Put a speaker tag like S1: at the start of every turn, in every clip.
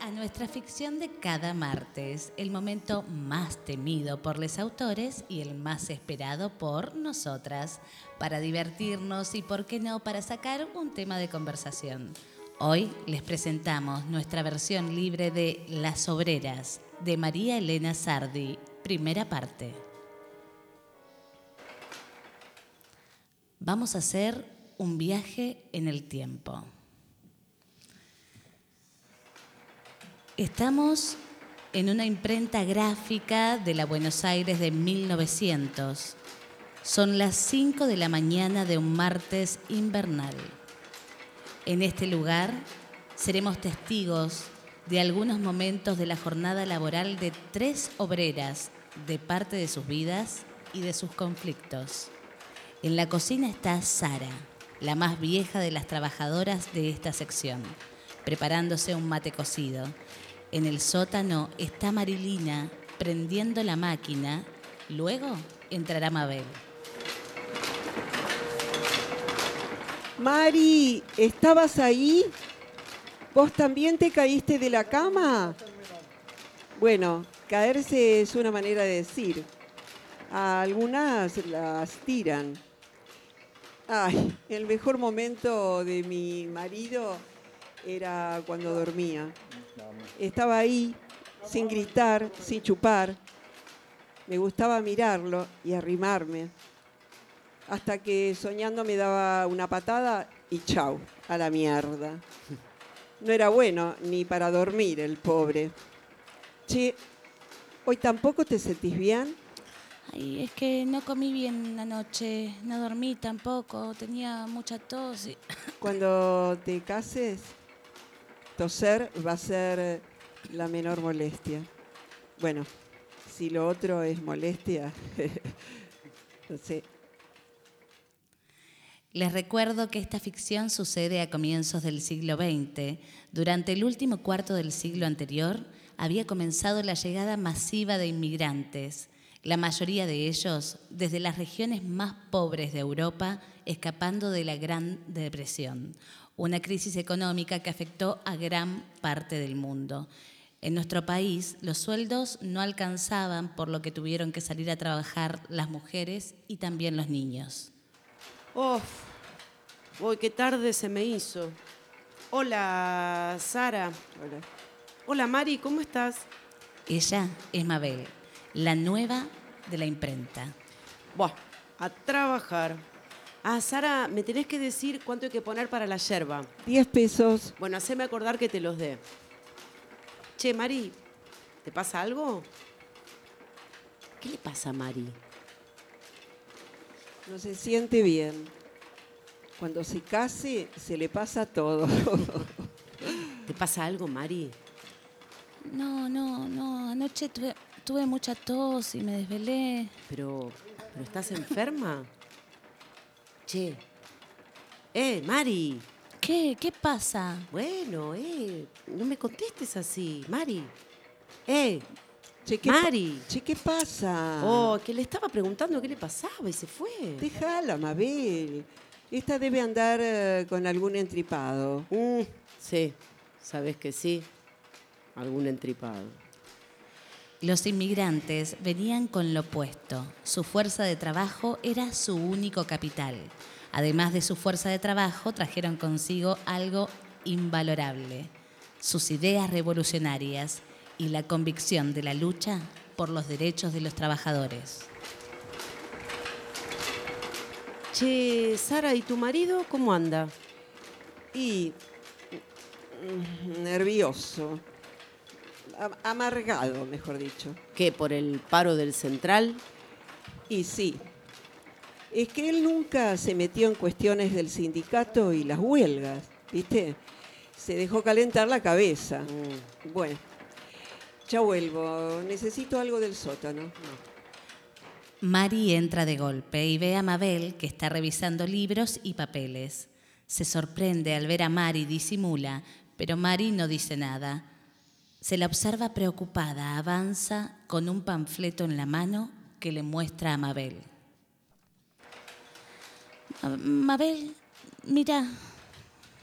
S1: A nuestra ficción de cada martes, el momento más temido por los autores y el más esperado por nosotras, para divertirnos y, por qué no, para sacar un tema de conversación. Hoy les presentamos nuestra versión libre de Las Obreras, de María Elena Sardi, primera parte. Vamos a hacer un viaje en el tiempo. Estamos en una imprenta gráfica de la Buenos Aires de 1900. Son las 5 de la mañana de un martes invernal. En este lugar seremos testigos de algunos momentos de la jornada laboral de tres obreras, de parte de sus vidas y de sus conflictos. En la cocina está Sara, la más vieja de las trabajadoras de esta sección, preparándose un mate cocido en el sótano está Marilina prendiendo la máquina. Luego entrará Mabel.
S2: Mari, ¿estabas ahí? ¿Vos también te caíste de la cama? Bueno, caerse es una manera de decir. A algunas las tiran. Ay, el mejor momento de mi marido era cuando dormía. Estaba ahí, sin gritar, sin chupar. Me gustaba mirarlo y arrimarme. Hasta que soñando me daba una patada y chau, a la mierda. No era bueno ni para dormir el pobre. Che, ¿hoy tampoco te sentís bien?
S1: Ay, es que no comí bien anoche, no dormí tampoco, tenía mucha tos. Y...
S2: Cuando te cases, toser va a ser la menor molestia. Bueno, si lo otro es molestia, no sé.
S1: Les recuerdo que esta ficción sucede a comienzos del siglo XX. Durante el último cuarto del siglo anterior había comenzado la llegada masiva de inmigrantes, la mayoría de ellos desde las regiones más pobres de Europa, escapando de la Gran Depresión, una crisis económica que afectó a gran parte del mundo. En nuestro país los sueldos no alcanzaban por lo que tuvieron que salir a trabajar las mujeres y también los niños.
S3: ¡Uf! Uy, qué tarde se me hizo. Hola, Sara.
S2: Hola.
S3: Hola, Mari, ¿cómo estás?
S1: Ella es Mabel, la nueva de la imprenta.
S3: Buah, a trabajar. Ah, Sara, me tenés que decir cuánto hay que poner para la yerba.
S2: 10 pesos.
S3: Bueno, haceme acordar que te los dé. Che, Mari, ¿te pasa algo? ¿Qué le pasa a Mari?
S2: No se siente bien. Cuando se case, se le pasa todo.
S3: ¿Te pasa algo, Mari?
S1: No, no, no, anoche tuve, tuve mucha tos y me desvelé.
S3: Pero, ¿pero estás enferma? Che. Eh, Mari.
S1: ¿Qué? ¿Qué pasa?
S3: Bueno, eh, no me contestes así, Mari. Eh,
S2: Che, ¿qué
S3: Mari.
S2: Che, ¿qué pasa?
S3: Oh, que le estaba preguntando qué le pasaba y se fue.
S2: Déjala, Mabel. Esta debe andar eh, con algún entripado.
S3: Mm, sí, sabes que sí. Algún entripado.
S1: Los inmigrantes venían con lo opuesto. Su fuerza de trabajo era su único capital. Además de su fuerza de trabajo, trajeron consigo algo invalorable, sus ideas revolucionarias y la convicción de la lucha por los derechos de los trabajadores.
S3: Che, Sara, ¿y tu marido cómo anda?
S2: Y mm, nervioso. Amargado, mejor dicho.
S3: ¿Qué? ¿Por el paro del central?
S2: Y sí, es que él nunca se metió en cuestiones del sindicato y las huelgas, ¿viste? Se dejó calentar la cabeza.
S3: Mm.
S2: Bueno, ya vuelvo, necesito algo del sótano.
S1: Mari entra de golpe y ve a Mabel que está revisando libros y papeles. Se sorprende al ver a Mari y disimula, pero Mari no dice nada. Se la observa preocupada, avanza con un panfleto en la mano que le muestra a Mabel. Ma- Mabel, mira,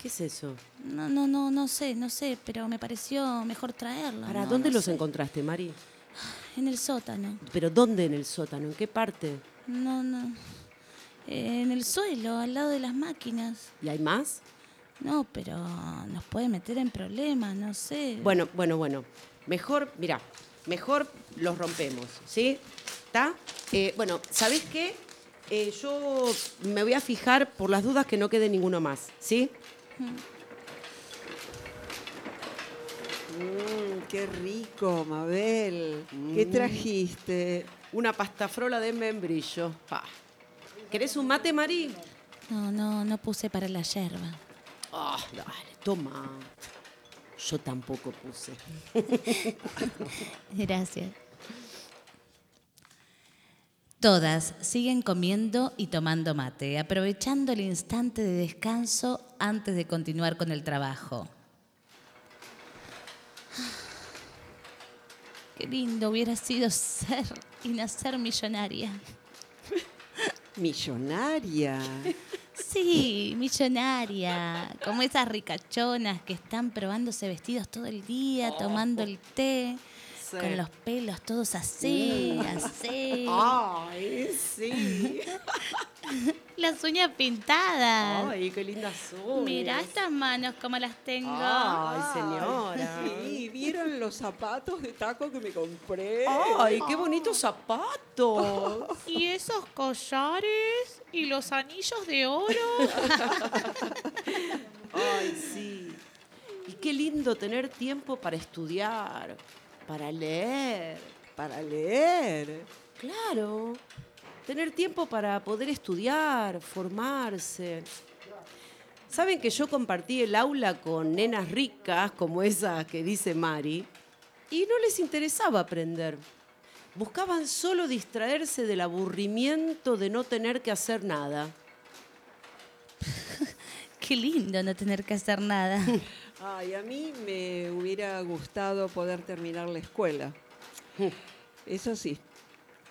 S3: ¿Qué es eso?
S1: no, no, no, no sé, no sé, pero me pareció mejor traerlo.
S3: ¿Para
S1: no,
S3: dónde
S1: no
S3: los
S1: sé.
S3: encontraste, Mari?
S1: En el sótano.
S3: ¿Pero dónde en el sótano? ¿En qué parte?
S1: No, no. Eh, en el suelo, al lado de las máquinas.
S3: ¿Y hay más?
S1: No, pero nos puede meter en problemas, no sé.
S3: Bueno, bueno, bueno. Mejor, mira, mejor los rompemos, ¿sí? ¿Está? Eh, bueno, ¿sabés qué? Eh, yo me voy a fijar por las dudas que no quede ninguno más, ¿sí?
S2: Mm, qué rico, Mabel. ¿Qué trajiste?
S3: Una pastafrola de membrillo. Pa. ¿Querés un mate, Mari?
S1: No, no, no puse para la yerba.
S3: Ah, dale, toma. Yo tampoco puse.
S1: Gracias. Todas siguen comiendo y tomando mate, aprovechando el instante de descanso antes de continuar con el trabajo. Qué lindo hubiera sido ser y nacer millonaria.
S2: Millonaria.
S1: Sí, millonaria, como esas ricachonas que están probándose vestidos todo el día, tomando el té,
S3: Sí.
S1: con los pelos todos así, así,
S3: Ay, sí.
S1: las uñas pintadas.
S3: Ay, qué lindas son.
S1: Mira estas manos como las tengo.
S3: Ay, señora.
S2: Sí, ¿vieron los zapatos de taco que me compré?
S3: Ay, qué bonitos zapatos.
S4: Y esos collares y los anillos de oro.
S3: Ay, sí. Y qué lindo tener tiempo para estudiar, para leer.
S2: Para leer.
S3: Claro. Tener tiempo para poder estudiar, formarse. Saben que yo compartí el aula con nenas ricas, como esa que dice Mari, y no les interesaba aprender. Buscaban solo distraerse del aburrimiento de no tener que hacer nada.
S1: Qué lindo no tener que hacer nada.
S2: Ay, a mí me hubiera gustado poder terminar la escuela. Eso sí.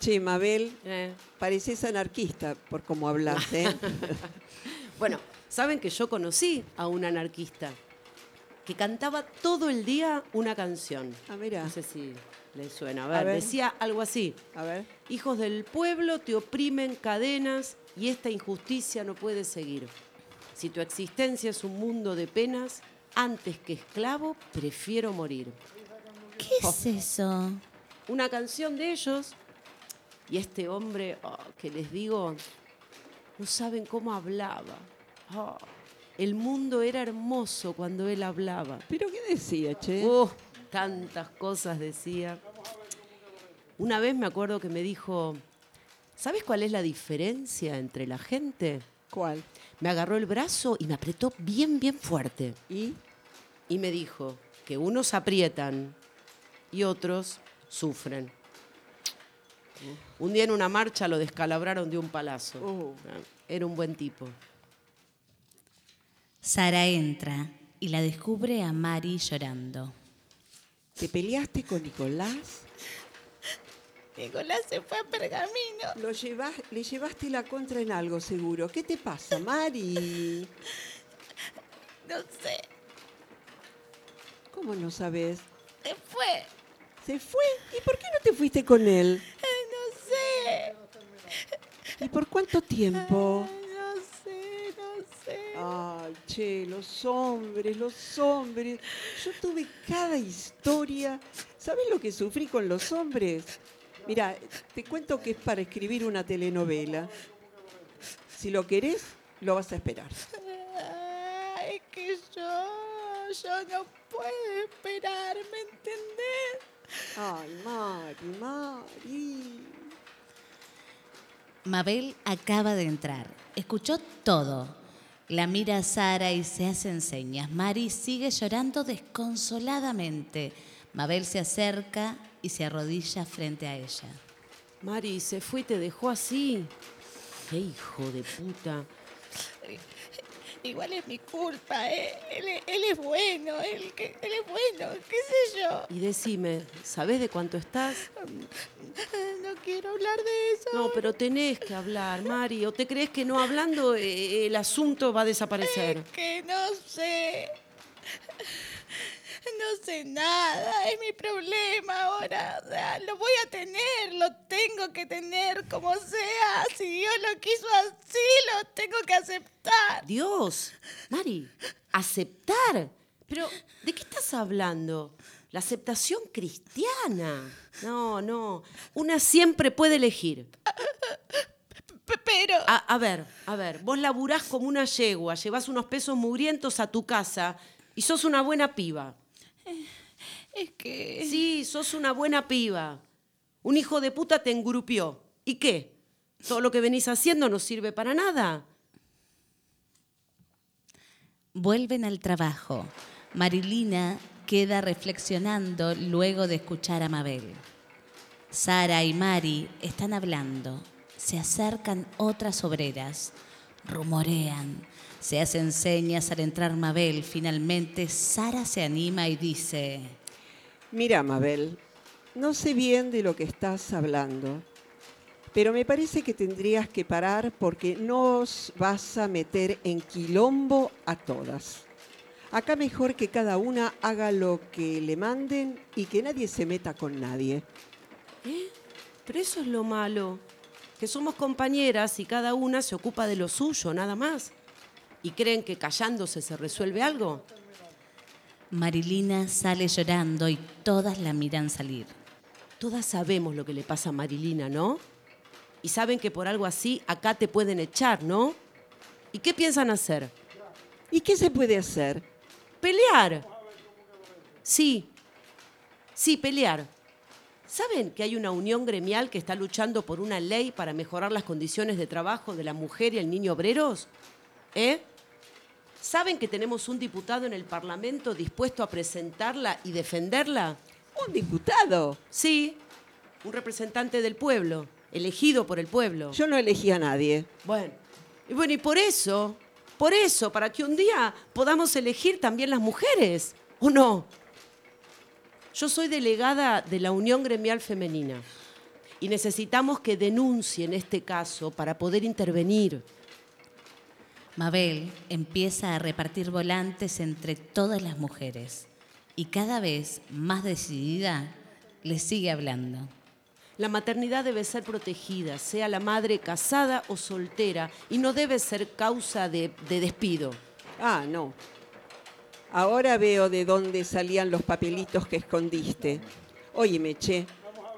S2: Che, Mabel,
S3: Eh.
S2: pareces anarquista por cómo hablas, ¿eh?
S3: Bueno, saben que yo conocí a un anarquista que cantaba todo el día una canción.
S2: Ah, mira.
S3: No sé si les suena. A ver,
S2: A ver.
S3: decía algo así.
S2: A ver.
S3: Hijos del pueblo te oprimen cadenas y esta injusticia no puede seguir. Si tu existencia es un mundo de penas, antes que esclavo, prefiero morir.
S1: ¿Qué es eso?
S3: Una canción de ellos y este hombre, oh, que les digo, no saben cómo hablaba. Oh, el mundo era hermoso cuando él hablaba.
S2: ¿Pero qué decía, che?
S3: Oh, tantas cosas decía. Una vez me acuerdo que me dijo, ¿sabes cuál es la diferencia entre la gente?
S2: ¿Cuál?
S3: Me agarró el brazo y me apretó bien, bien fuerte.
S2: ¿Y?
S3: Y me dijo que unos aprietan y otros sufren. Un día en una marcha lo descalabraron de un palazo.
S2: Oh.
S3: Era un buen tipo.
S1: Sara entra y la descubre a Mari llorando.
S2: ¿Te peleaste con Nicolás?
S4: Nicolás se fue a Pergamino.
S2: Lo llevas, le llevaste la contra en algo, seguro. ¿Qué te pasa, Mari?
S4: No sé,
S2: ¿Cómo no sabes?
S4: se fue.
S2: ¿Se fue? ¿Y por qué no te fuiste con él?
S4: No sé,
S2: ¿Y por cuánto tiempo?
S4: no sé, no sé.
S2: Ay, che, los hombres, los hombres. Yo tuve cada historia. ¿Sabes lo que sufrí con los hombres? Mira, te cuento que es para escribir una telenovela. Si lo querés, lo vas a esperar.
S4: Ay, es que yo, yo no puedo esperar, ¿me entendés?
S2: Ay, Mari, Mari.
S1: Mabel acaba de entrar. Escuchó todo. La mira a Sara y se hacen señas. Mari sigue llorando desconsoladamente. Mabel se acerca y se arrodilla frente a ella.
S3: Mari, se fue y te dejó así. ¡Qué hijo de puta!
S4: Igual es mi culpa, ¿eh? Él, es- él es bueno, él, es bueno, qué sé yo.
S3: Y decime, ¿sabés de cuánto estás?
S4: No quiero hablar de eso.
S3: No, pero tenés que hablar, Mari. ¿O te crees que no hablando eh, el asunto va a desaparecer?
S4: Que no sé. No sé nada, es mi problema ahora. O sea, lo voy a tener, lo tengo que tener como sea. Si Dios lo quiso así, lo tengo que aceptar.
S3: Dios, Mari, aceptar. Pero, ¿de qué estás hablando? La aceptación cristiana. No, no. Una siempre puede elegir.
S4: Pero,
S3: A, a ver, a ver, vos laburás como una yegua, llevás unos pesos mugrientos a tu casa y sos una buena piba.
S4: Es que...
S3: Sí, sos una buena piba. Un hijo de puta te engrupió. ¿Y qué? ¿Todo lo que venís haciendo no sirve para nada?
S1: Vuelven al trabajo. Marilina queda reflexionando luego de escuchar a Mabel. Sara y Mari están hablando. Se acercan otras obreras. Rumorean. Se hacen señas al entrar Mabel. Finalmente Sara se anima y dice...
S2: Mira, Mabel, no sé bien de lo que estás hablando, pero me parece que tendrías que parar porque nos vas a meter en quilombo a todas. Acá mejor que cada una haga lo que le manden y que nadie se meta con nadie.
S3: ¿Eh? Pero eso es lo malo. Que somos compañeras y cada una se ocupa de lo suyo, nada más. ¿Y creen que callándose se resuelve algo?
S1: Marilina sale llorando y todas la miran salir.
S3: Todas sabemos lo que le pasa a Marilina, ¿no? Y saben que por algo así acá te pueden echar, ¿no? ¿Y qué piensan hacer?
S2: ¿Y qué se puede hacer?
S3: Pelear. Sí, sí, pelear. ¿Saben que hay una unión gremial que está luchando por una ley para mejorar las condiciones de trabajo de la mujer y el niño obreros? ¿Eh? ¿Saben que tenemos un diputado en el Parlamento dispuesto a presentarla y defenderla?
S2: Un diputado.
S3: Sí, un representante del pueblo, elegido por el pueblo.
S2: Yo no elegí a nadie.
S3: Bueno, y bueno, y por eso, por eso, para que un día podamos elegir también las mujeres, ¿o no? Yo soy delegada de la Unión Gremial Femenina y necesitamos que denuncien este caso para poder intervenir.
S1: Mabel empieza a repartir volantes entre todas las mujeres y cada vez más decidida le sigue hablando.
S3: La maternidad debe ser protegida, sea la madre casada o soltera, y no debe ser causa de, de despido.
S2: Ah, no. Ahora veo de dónde salían los papelitos que escondiste. Óyeme, che,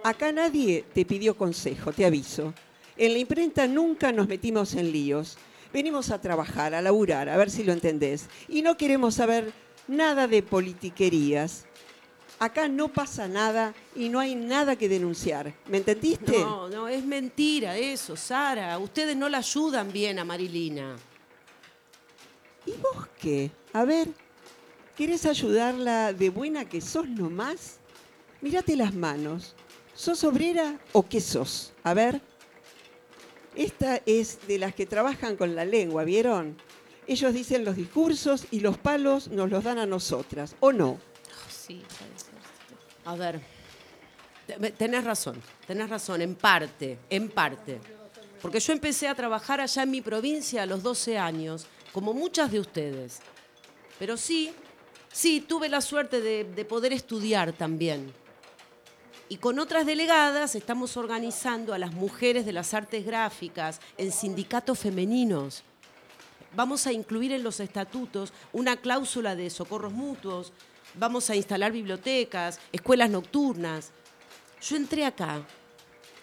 S2: acá nadie te pidió consejo, te aviso. En la imprenta nunca nos metimos en líos. Venimos a trabajar, a laburar, a ver si lo entendés. Y no queremos saber nada de politiquerías. Acá no pasa nada y no hay nada que denunciar. ¿Me entendiste?
S3: No, no, es mentira eso, Sara. Ustedes no la ayudan bien a Marilina.
S2: ¿Y vos qué? A ver, ¿querés ayudarla de buena que sos nomás? Mírate las manos. ¿Sos obrera o qué sos? A ver. Esta es de las que trabajan con la lengua, ¿vieron? Ellos dicen los discursos y los palos nos los dan a nosotras, ¿o no?
S1: Sí, puede.
S3: A ver, te- tenés razón, tenés razón, en parte, en parte. Porque yo empecé a trabajar allá en mi provincia a los 12 años, como muchas de ustedes. Pero sí, sí, tuve la suerte de, de poder estudiar también. Y con otras delegadas estamos organizando a las mujeres de las artes gráficas en sindicatos femeninos. Vamos a incluir en los estatutos una cláusula de socorros mutuos, vamos a instalar bibliotecas, escuelas nocturnas. Yo entré acá,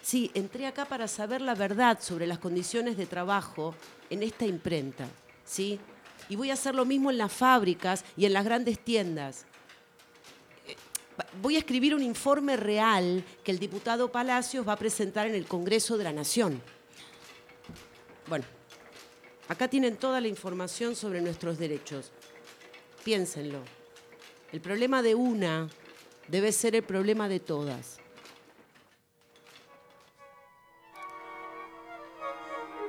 S3: sí, entré acá para saber la verdad sobre las condiciones de trabajo en esta imprenta, ¿sí? Y voy a hacer lo mismo en las fábricas y en las grandes tiendas. Voy a escribir un informe real que el diputado Palacios va a presentar en el Congreso de la Nación. Bueno, acá tienen toda la información sobre nuestros derechos. Piénsenlo. El problema de una debe ser el problema de todas.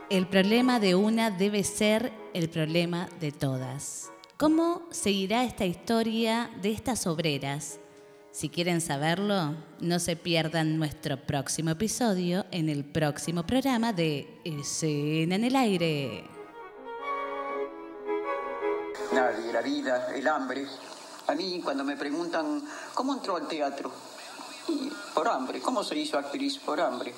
S1: El problema de una debe ser el problema de todas. ¿Cómo seguirá esta historia de estas obreras? Si quieren saberlo, no se pierdan nuestro próximo episodio en el próximo programa de Escena en el Aire.
S5: Nadie, la vida, el hambre. A mí cuando me preguntan, ¿cómo entró al teatro? Y por hambre. ¿Cómo se hizo actriz? Por hambre.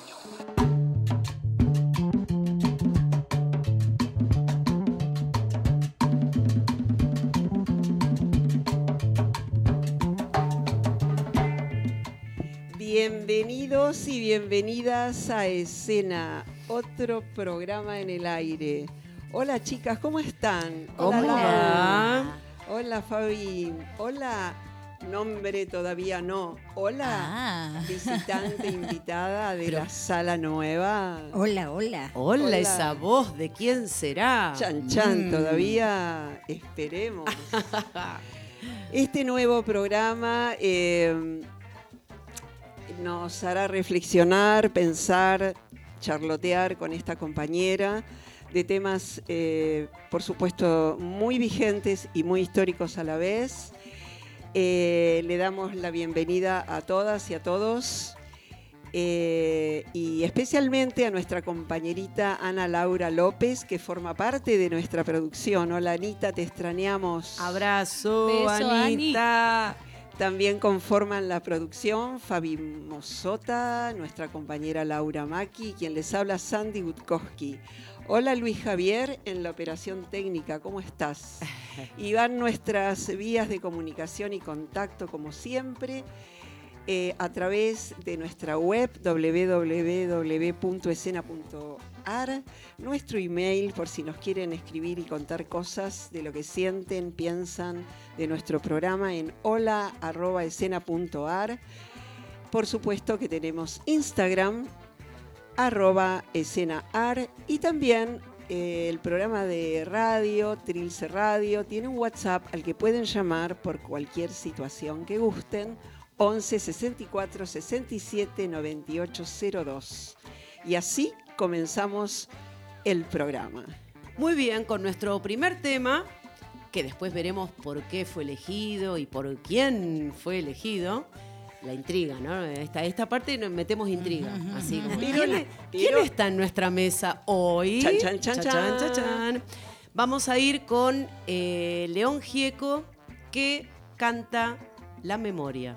S2: Bienvenidos y bienvenidas a Escena, otro programa en el aire. Hola chicas, ¿cómo están?
S3: ¿Cómo
S2: Lau.
S3: va?
S2: Hola Fabi. Hola, nombre todavía no. Hola,
S1: Ah.
S2: visitante invitada de la sala nueva.
S6: Hola, hola.
S3: Hola,
S2: Hola.
S3: esa voz, ¿de quién será?
S2: Chan Chan,
S3: Mm.
S2: todavía esperemos. Este nuevo programa eh, nos hará reflexionar, pensar, charlotear con esta compañera de temas, eh, por supuesto, muy vigentes y muy históricos a la vez. Eh, le damos la bienvenida a todas y a todos. eh, y especialmente a nuestra compañerita Ana Laura López, que forma parte de nuestra producción. Hola Anita, te extrañamos.
S3: Abrazo,
S1: Beso,
S3: Anita.
S2: También conforman la producción Fabi Mosota, nuestra compañera Laura Maki, quien les habla Sandy Gutkowski. Hola Luis Javier en la operación técnica, ¿cómo estás? Y van nuestras vías de comunicación y contacto como siempre eh, a través de nuestra web nuestro email por si nos quieren escribir y contar cosas de lo que sienten, piensan de nuestro programa en hola.escena.ar. Por supuesto que tenemos Instagram, arroba escenaar y también eh, el programa de radio, Trilce Radio, tiene un WhatsApp al que pueden llamar por cualquier situación que gusten, 11 64 67 98 02. Y así comenzamos el programa.
S3: Muy bien, con nuestro primer tema, que después veremos por qué fue elegido y por quién fue elegido. La intriga, ¿no? Esta, esta parte nos metemos intriga. Así como, ¿quién, quién está en nuestra mesa hoy?
S2: Chan, chan, chan,
S3: Chan,
S2: chan.
S3: chan. Vamos a ir con eh, León Gieco, que canta La Memoria.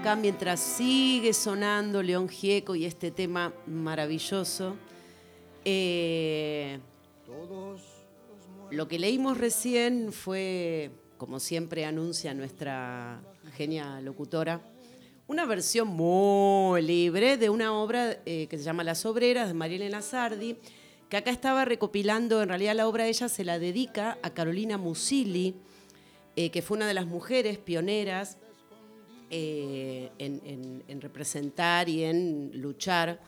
S3: Acá mientras sigue sonando León Gieco y este tema maravilloso. Eh, lo que leímos recién fue, como siempre anuncia nuestra genia locutora, una versión muy libre de una obra eh, que se llama Las Obreras de Marielena Sardi, que acá estaba recopilando, en realidad la obra ella se la dedica a Carolina Musili, eh, que fue una de las mujeres pioneras eh, en, representar y en luchar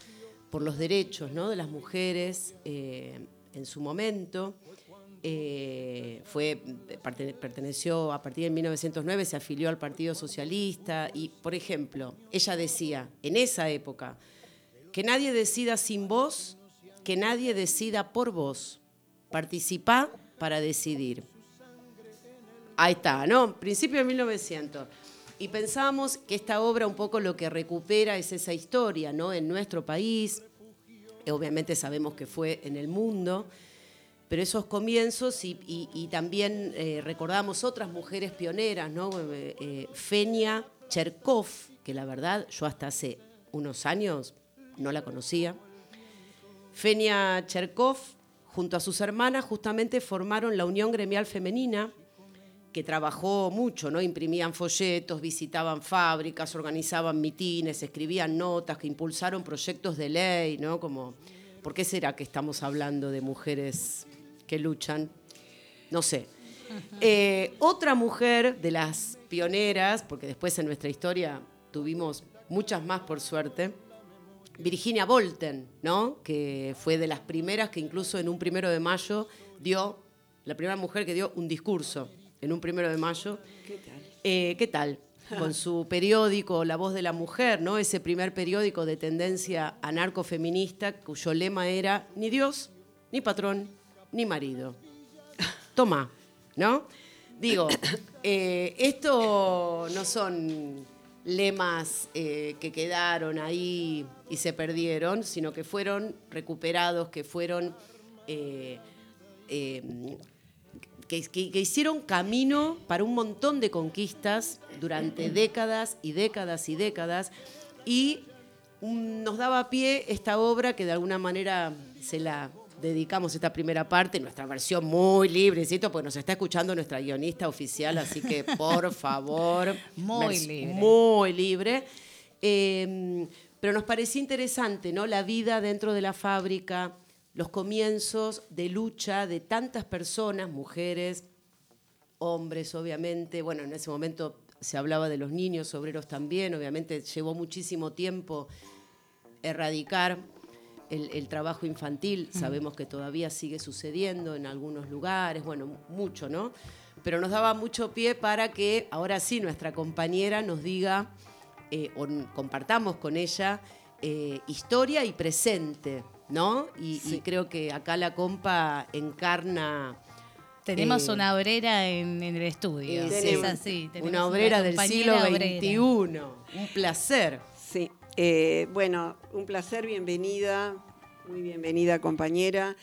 S3: por los derechos de las mujeres eh, en su momento. Eh, fue, perteneció a partir de 1909, se afilió al Partido Socialista y, por ejemplo, ella decía en esa época, que nadie decida sin vos, que nadie decida por vos, participá para decidir. Ahí está, ¿no? Principio de 1900. Y pensábamos que esta obra un poco lo que recupera es esa historia, ¿no? En nuestro país, eh, obviamente sabemos que fue en el mundo, pero esos comienzos y, también eh, recordamos otras mujeres pioneras, ¿no? Eh, Fenia Cherkov, que la verdad yo hasta hace unos años no la conocía. Fenia Cherkov, junto a sus hermanas, justamente formaron la Unión Gremial Femenina, que trabajó mucho, ¿no? Imprimían folletos, visitaban fábricas, organizaban mitines, escribían notas, que impulsaron proyectos de ley, ¿no? Como, ¿por qué será que estamos hablando de mujeres que luchan? No sé. Eh, otra mujer de las pioneras, porque después en nuestra historia tuvimos muchas más por suerte, Virginia Bolten, ¿no? que fue de las primeras que incluso en un primero de mayo dio, la primera mujer que dio un discurso en un primero de mayo. ¿Qué tal? Eh, ¿Qué tal? Con su periódico La Voz de la Mujer, ¿no? Ese primer periódico de tendencia anarcofeminista cuyo lema era ni Dios, ni patrón, ni marido. Toma, ¿no? Digo, eh, esto no son lemas eh, que quedaron ahí y se perdieron, sino que fueron recuperados, que fueron que, hicieron camino para un montón de conquistas durante décadas y décadas y décadas y nos daba pie esta obra que de alguna manera se la dedicamos esta primera parte, nuestra versión muy libre, ¿cierto? Porque nos está escuchando nuestra guionista oficial, así que por favor.
S1: muy libre.
S3: Muy libre. Em, pero nos parecía interesante, ¿no? La vida dentro de la fábrica, los comienzos de lucha de tantas personas, mujeres, hombres, obviamente. Bueno, en ese momento se hablaba de los niños obreros también, obviamente llevó muchísimo tiempo erradicar el, trabajo infantil, sabemos que todavía sigue sucediendo en algunos lugares, bueno, mucho, ¿no? Pero nos daba mucho pie para que ahora sí nuestra compañera nos diga eh, o compartamos con ella eh, historia y presente ¿no? Y, creo que acá la compa encarna
S1: Tenemos
S3: Eh,
S1: una obrera en, en el estudio.
S3: Sí,
S1: es
S3: tenemos
S1: así. tenemos
S3: una obrera del siglo XXI.
S1: obrera.
S3: Un placer.
S2: Sí, eh, bueno, un placer, bienvenida, muy bienvenida compañera.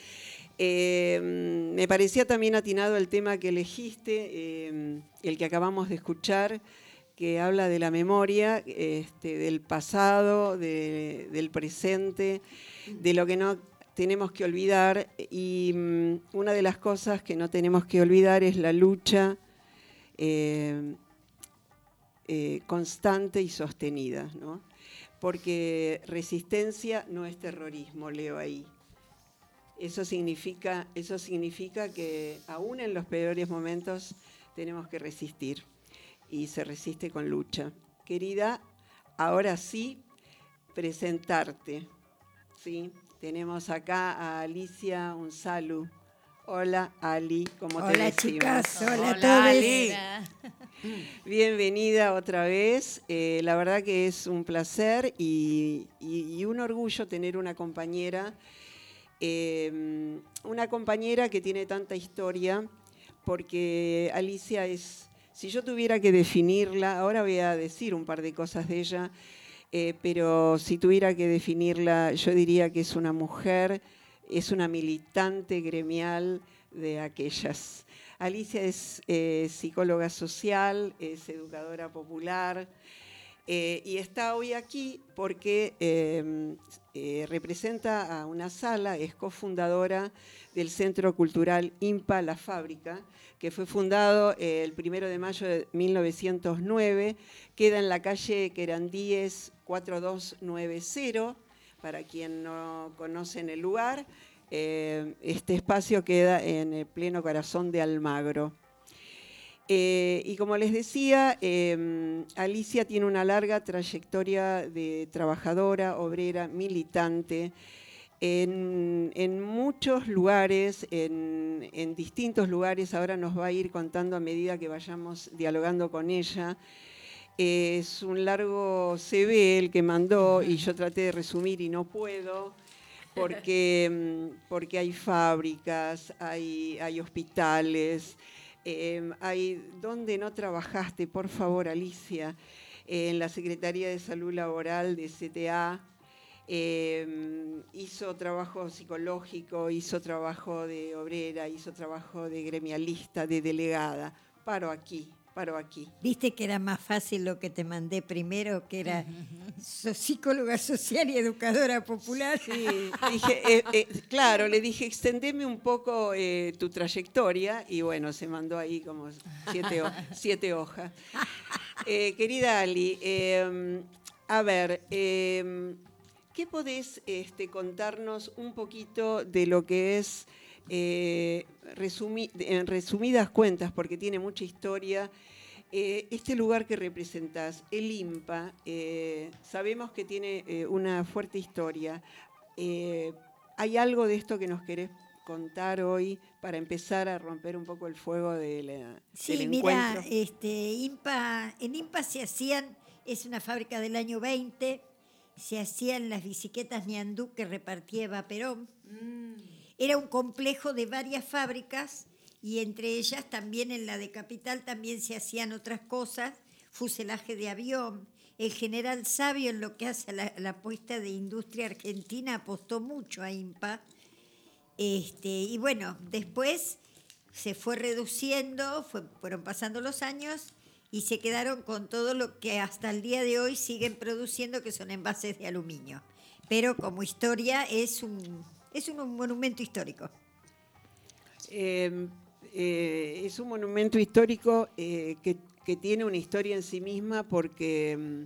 S2: Eh, me parecía también atinado el tema que elegiste, eh, el que acabamos de escuchar, que habla de la memoria, este, del pasado, de- del presente, de lo que no tenemos que olvidar. Y mm, una de las cosas que no tenemos que olvidar es la lucha. eh, eh, constante y sostenida, ¿no? Porque resistencia no es terrorismo, leo ahí. Eso significa, eso significa que aún en los peores momentos tenemos que resistir y se resiste con lucha. Querida, ahora sí, presentarte. ¿sí? Tenemos acá a Alicia Unsalu. Hola, Ali, como te
S6: Hola
S2: decimos.
S6: chicas, hola, a
S3: Hola,
S6: todos.
S3: Ali.
S2: Bienvenida otra vez. Eh, la verdad que es un placer y, y- y un orgullo tener una compañera, eh, una compañera que tiene tanta historia, porque Alicia es, si yo tuviera que definirla, ahora voy a decir un par de cosas de ella, eh, pero si tuviera que definirla, yo diría que es una mujer, es una militante gremial de aquellas. Alicia es eh, psicóloga social, es educadora popular eh, y está hoy aquí porque eh, representa a una sala, es cofundadora del Centro Cultural IMPA La Fábrica, que fue fundado eh, el primero de mayo de 1909, queda en la calle Querandíes 4290, para quien no conocen el lugar. Eh, este espacio queda en el pleno corazón de Almagro. Eh, y como les decía, eh, Alicia tiene una larga trayectoria de trabajadora, obrera, militante, en, muchos lugares, en, distintos lugares. Ahora nos va a ir contando a medida que vayamos dialogando con ella. Es un largo CV el que mandó y yo traté de resumir y no puedo porque, mm, porque hay fábricas, hay, hay hospitales, eh, hay, ¿dónde no trabajaste, por favor, Alicia? En la Secretaría de Salud Laboral de CTA, eh, hizo trabajo psicológico, hizo trabajo de obrera, hizo trabajo de gremialista, de delegada. Paro aquí, paro aquí.
S6: Viste que era más fácil lo que te mandé primero, que era psicóloga social y educadora popular.
S2: Sí, dije, eh, eh, claro, le dije, extendeme un poco eh, tu trayectoria y bueno, se mandó ahí como siete, ho- siete hojas. Querida Ali, eh, a ver, eh, ¿qué podés este, contarnos un poquito de lo que es, eh, resumi- en resumidas cuentas, porque tiene mucha historia, eh, este lugar que representás, el IMPA, eh, sabemos que tiene una fuerte historia. ¿Hay algo de esto que nos querés contar hoy para empezar a romper un poco el fuego de la-
S6: Sí,
S2: del
S6: mira,
S2: encuentro?
S6: este, IMPA, en IMPA se hacían, es una fábrica del año 20, se hacían las bicicletas Niandú que repartía Eva Perón. Era un complejo de varias fábricas y entre ellas también en la de Capital también se hacían otras cosas, fuselaje de avión. El general Sabio en lo que hace a la, la apuesta de industria argentina apostó mucho a IMPA. Este, y bueno, después se fue reduciendo, fue- fueron pasando los años y se quedaron con todo lo que hasta el día de hoy siguen produciendo, que son envases de aluminio. Pero como historia es un, es un monumento histórico.
S2: Eh, eh, es un monumento histórico eh, que, que tiene una historia en sí misma porque mm,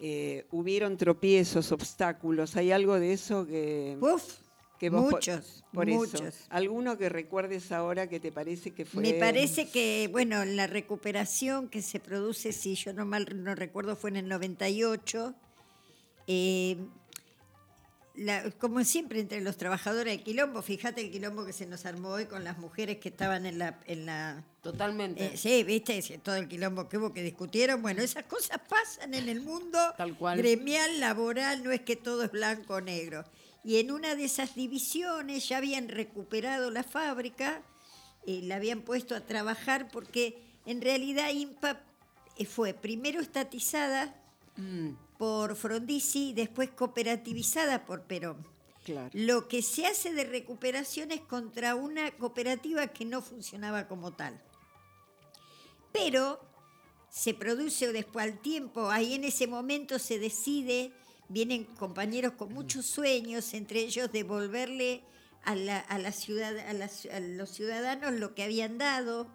S2: eh, hubieron tropiezos, obstáculos. ¿Hay algo de eso que,
S6: Uf,
S2: que vos po-
S6: muchos,
S2: por eso?
S6: muchos.
S2: ¿Alguno que recuerdes ahora que te parece que fue?
S6: Me parece que, bueno, la recuperación que se produce, si yo no mal no recuerdo, fue en el 98. eh, la- como siempre entre los trabajadores del quilombo, fíjate el quilombo que se nos armó hoy con las mujeres que estaban en la... En la
S3: Totalmente.
S6: eh, sí, viste, todo el quilombo que hubo que discutieron. Bueno, esas cosas pasan en el mundo
S3: Tal cual.
S6: gremial, laboral, no es que todo es blanco o negro. Y en una de esas divisiones ya habían recuperado la fábrica eh, la habían puesto a trabajar porque en realidad IMPA eh, fue primero estatizada
S3: Mm,
S6: por Frondizi y después cooperativizada por Perón.
S2: Claro.
S6: Lo que se hace de recuperación es contra una cooperativa que no funcionaba como tal. Pero se produce después al tiempo, ahí en ese momento se decide, vienen compañeros con muchos sueños, entre ellos devolverle a, la, a, la ciudad, a, los ciudadanos lo que habían dado,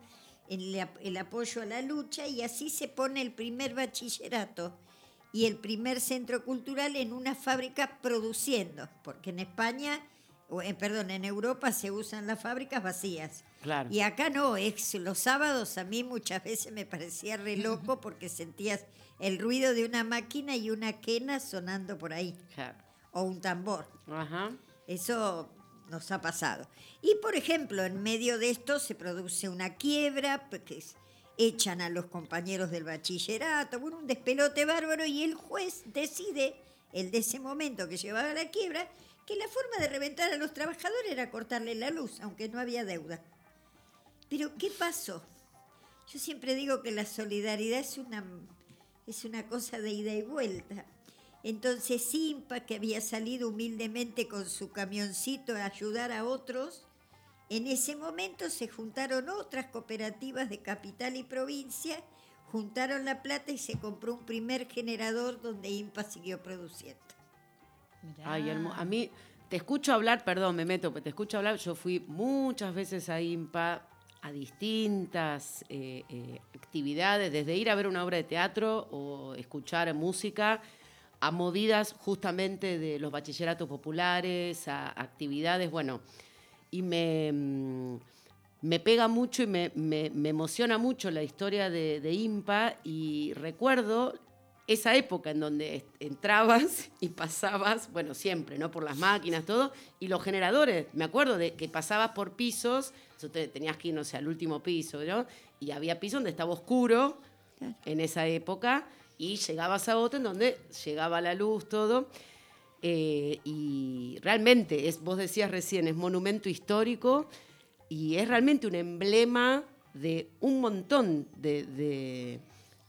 S6: el, el apoyo a la lucha, y así se pone el primer bachillerato y el primer centro cultural en una fábrica produciendo, porque en España, o en, perdón, en Europa se usan las fábricas vacías.
S3: Claro.
S6: Y acá no, es los sábados a mí muchas veces me parecía re loco porque sentías el ruido de una máquina y una quena sonando por ahí,
S3: claro.
S6: o un tambor.
S3: Ajá.
S6: Eso nos ha pasado. Y por ejemplo, en medio de esto se produce una quiebra, porque es- echan a los compañeros del bachillerato, bueno, un despelote bárbaro, y el juez decide, el de ese momento que llevaba a la quiebra, que la forma de reventar a los trabajadores era cortarle la luz, aunque no había deuda. Pero ¿qué pasó? Yo siempre digo que la solidaridad es una, es una cosa de ida y vuelta. Entonces Simpa, que había salido humildemente con su camioncito a ayudar a otros, en ese momento se juntaron otras cooperativas de capital y provincia, juntaron la plata y se compró un primer generador donde IMPA siguió produciendo.
S3: Ay, hermo- a mí te escucho hablar, perdón, me meto, pero te escucho hablar. Yo fui muchas veces a IMPA a distintas eh, eh, actividades, desde ir a ver una obra de teatro o escuchar música, a movidas justamente de los bachilleratos populares, a actividades, bueno, y me, mm, me pega mucho y me, me- emociona mucho la historia de, de IMPA y recuerdo esa época en donde entrabas y pasabas, bueno, siempre, ¿no? Por las máquinas, todo, y los generadores, me acuerdo de que pasabas por pisos, te- tenías que ir, no sé, al último piso, ¿no? Y había pisos donde estaba oscuro en esa época y llegabas a otro en donde llegaba la luz, todo. Eh, y realmente, es, vos decías recién, es monumento histórico y es realmente un emblema de un montón de, de-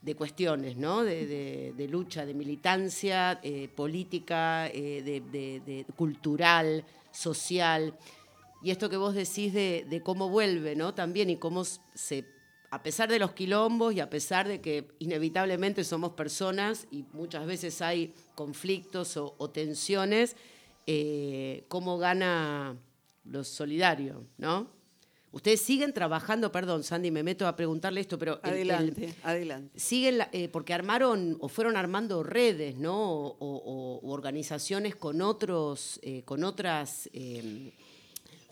S3: de cuestiones, ¿no? De, lucha, de militancia eh, política, eh, de cultural, social. Y esto que vos decís de, de cómo vuelve, ¿no? También y cómo se, a pesar de los quilombos y a pesar de que inevitablemente somos personas y muchas veces hay conflictos o, o tensiones, eh, cómo gana lo solidario, ¿no? Ustedes siguen trabajando, perdón, Sandy, me meto a preguntarle esto, pero el- el-
S2: Adelante, adelante.
S3: siguen, la- eh, porque armaron o fueron armando redes, ¿no? O, o- o organizaciones con otros, eh, con otras,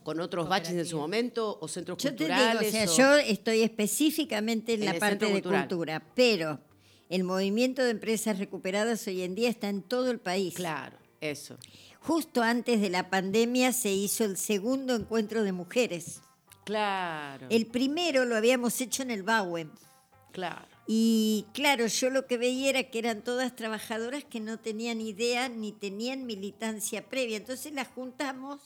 S3: con otros baches en su momento, o centros
S6: Yo te digo,
S3: culturales.
S6: o sea,
S3: o-
S6: yo estoy específicamente en,
S3: En
S6: la parte de
S3: cultural.
S6: cultura, pero el movimiento de empresas recuperadas hoy en día está en todo el país.
S3: Claro, eso.
S6: Justo antes de la pandemia se hizo el segundo encuentro de mujeres.
S3: Claro.
S6: El primero lo habíamos hecho en el Bauen.
S3: Claro.
S6: Y claro, yo lo que veía era que eran todas trabajadoras que no tenían idea ni tenían militancia previa. Entonces las juntamos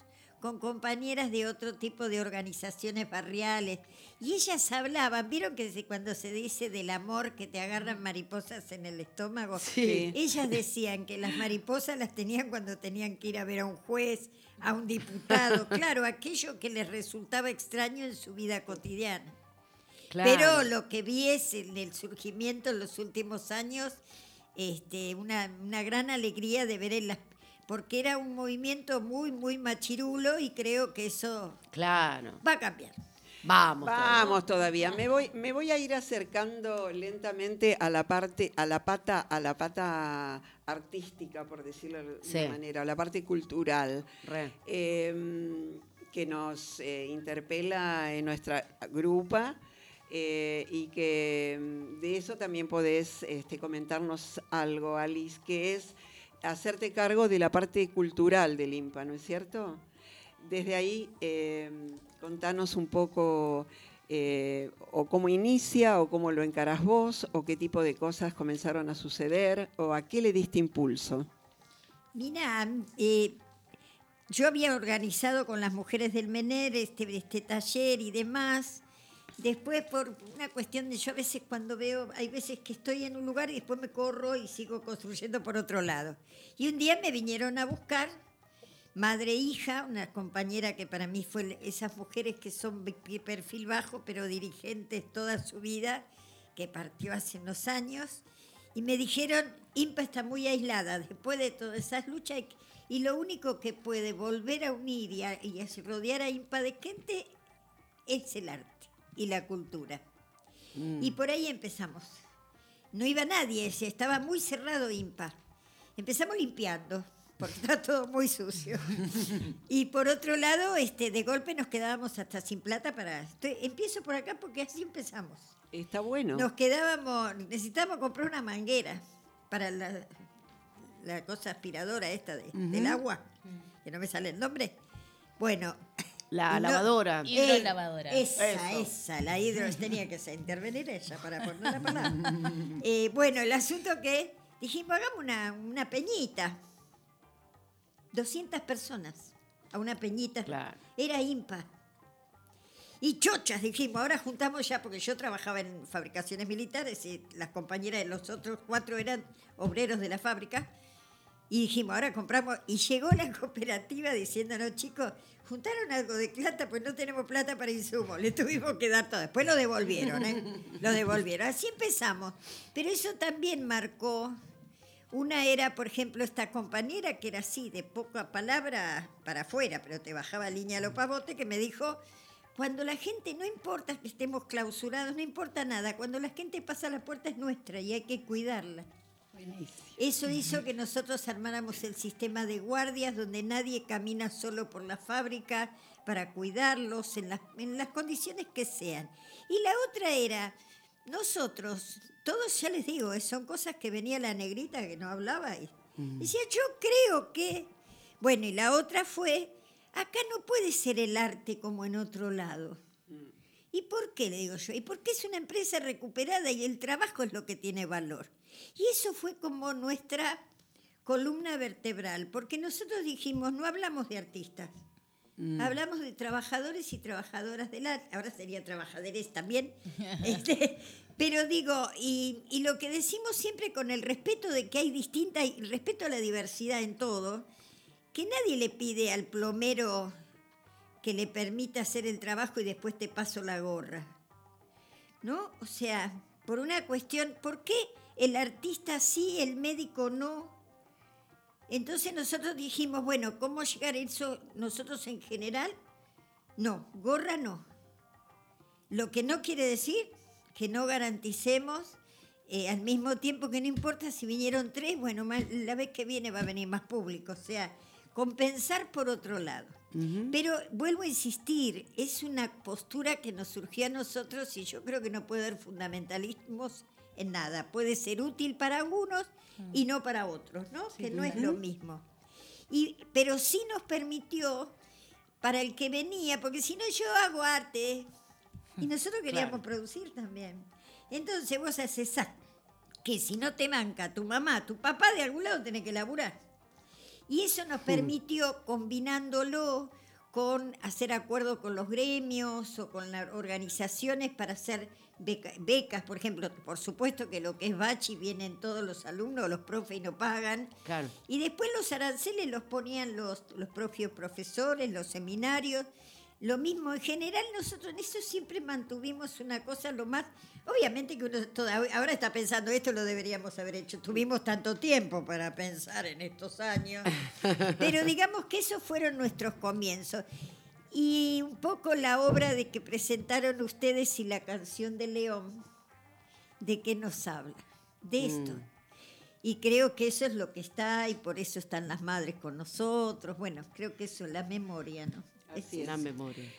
S6: con compañeras de otro tipo de organizaciones barriales. Y ellas hablaban, vieron que cuando se dice del amor que te agarran mariposas en el estómago,
S3: Sí.
S6: ellas decían que las mariposas las tenían cuando tenían que ir a ver a un juez, a un diputado, claro, aquello que les resultaba extraño en su vida cotidiana.
S3: claro.
S6: Pero lo que vi es el, el surgimiento en los últimos años, este, una, una gran alegría de ver en las porque era un movimiento muy, muy machirulo y creo que eso
S3: Claro.
S6: va a cambiar.
S3: Vamos.
S2: Vamos todavía. Me voy, me voy a ir acercando lentamente a la parte, a la pata, a la pata artística, por decirlo de
S3: Sí.
S2: una manera, a la parte cultural. Eh, que nos eh, interpela en nuestra grupa eh, y que mm, de eso también podés este, comentarnos algo, Alice, que es hacerte cargo de la parte cultural del IMPA, ¿no es cierto? Desde ahí, eh, contanos un poco eh, o cómo inicia, o cómo lo encarás vos, o qué tipo de cosas comenzaron a suceder, o a qué le diste impulso.
S6: Mira, eh, yo había organizado con las mujeres del Mener este, este taller y demás. Después, por una cuestión de yo a veces cuando veo, hay veces que estoy en un lugar y después me corro y sigo construyendo por otro lado. Y un día me vinieron a buscar, madre e hija, una compañera que para mí fue esas mujeres que son de perfil bajo, pero dirigentes toda su vida, que partió hace unos años, y me dijeron, IMPA está muy aislada después de todas esas luchas y, lo único que puede volver a unir y, y a rodear a IMPA de gente es el arte y la cultura.
S3: Mm.
S6: Y por ahí empezamos. No iba nadie, se estaba muy cerrado IMPA. Empezamos limpiando, porque está todo muy sucio. y por otro lado, este, de golpe nos quedábamos hasta sin plata para... Estoy- empiezo por acá porque así empezamos.
S2: Está bueno.
S6: Nos quedábamos, necesitábamos comprar una manguera para la, la cosa aspiradora esta de- del agua, que no me sale el nombre. Bueno,
S3: La
S6: no-
S3: lavadora.
S1: Hidrolavadora.
S6: eh, esa,
S3: Eso.
S6: esa, la hidro, tenía que intervenir ella para poner la palabra. Eh, bueno, el asunto que dijimos, hagamos una, una peñita. 200 personas a una peñita.
S3: Claro.
S6: Era impa. Y chochas, dijimos, ahora juntamos ya, porque yo trabajaba en fabricaciones militares y las compañeras de los otros cuatro eran obreros de la fábrica. Y dijimos, ahora compramos. Y llegó la cooperativa diciéndonos, chicos, juntaron algo de plata, pues no tenemos plata para insumos. Le tuvimos que dar todo. Después lo devolvieron, ¿eh? Lo devolvieron. Así empezamos. Pero eso también marcó. Una era, por ejemplo, esta compañera que era así, de poca palabra para afuera, pero te bajaba línea a lo pavote, que me dijo, cuando la gente, no importa que estemos clausurados, no importa nada, cuando la gente pasa a la puerta es nuestra y hay que cuidarla. Eso hizo que nosotros armáramos el sistema de guardias donde nadie camina solo por la fábrica para cuidarlos en las, en las condiciones que sean. Y la otra era, nosotros, todos ya les digo, eh, son cosas que venía la negrita que no hablaba y decía, yo creo que... Bueno, y la otra fue, acá no puede ser el arte como en otro lado. ¿Y por qué le digo yo? Y porque es una empresa recuperada y el trabajo es lo que tiene valor. Y eso fue como nuestra columna vertebral, porque nosotros dijimos, no hablamos de artistas, hablamos de trabajadores y trabajadoras del arte, ahora sería trabajadores también, Este, pero digo, y, y lo que decimos siempre con el respeto de que hay distinta, y respeto a la diversidad en todo, que nadie le pide al plomero que le permita hacer el trabajo y después te paso la gorra. ¿No? O sea, por una cuestión, ¿por qué el artista sí, el médico no? Entonces nosotros dijimos, bueno, ¿cómo llegar a eso nosotros en general? No, gorra no. Lo que no quiere decir que no garanticemos eh, al mismo tiempo que no importa si vinieron tres, bueno, más- la vez que viene va a venir más público, o sea, compensar por otro lado. Pero vuelvo a insistir, es una postura que nos surgió a nosotros y yo creo que no puede haber fundamentalismos en nada. Puede ser útil para algunos y no para otros, ¿no? que no es lo mismo. Y, pero sí nos permitió, para el que venía, porque si no yo hago arte y nosotros queríamos producir también. Entonces vos haces que si no te manca tu mamá, tu papá, de algún lado tenés que laburar. Y eso nos permitió, combinándolo con hacer acuerdos con los gremios o con las organizaciones para hacer beca- becas, por ejemplo, por supuesto que lo que es Bachi vienen todos los alumnos, los profes y no pagan.
S3: Claro.
S6: Y después los aranceles los ponían los, los propios profesores, los seminarios. Lo mismo, en general nosotros en eso siempre mantuvimos una cosa lo más... Obviamente que uno toda- ahora está pensando, esto lo deberíamos haber hecho. Tuvimos tanto tiempo para pensar en estos años. Pero digamos que esos fueron nuestros comienzos. Y un poco la obra de que presentaron ustedes y la canción de León, ¿de qué nos habla? De esto. Y creo que eso es lo que está y por eso están las madres con nosotros. Bueno, creo que eso es la memoria, ¿no? Es
S3: La memoria.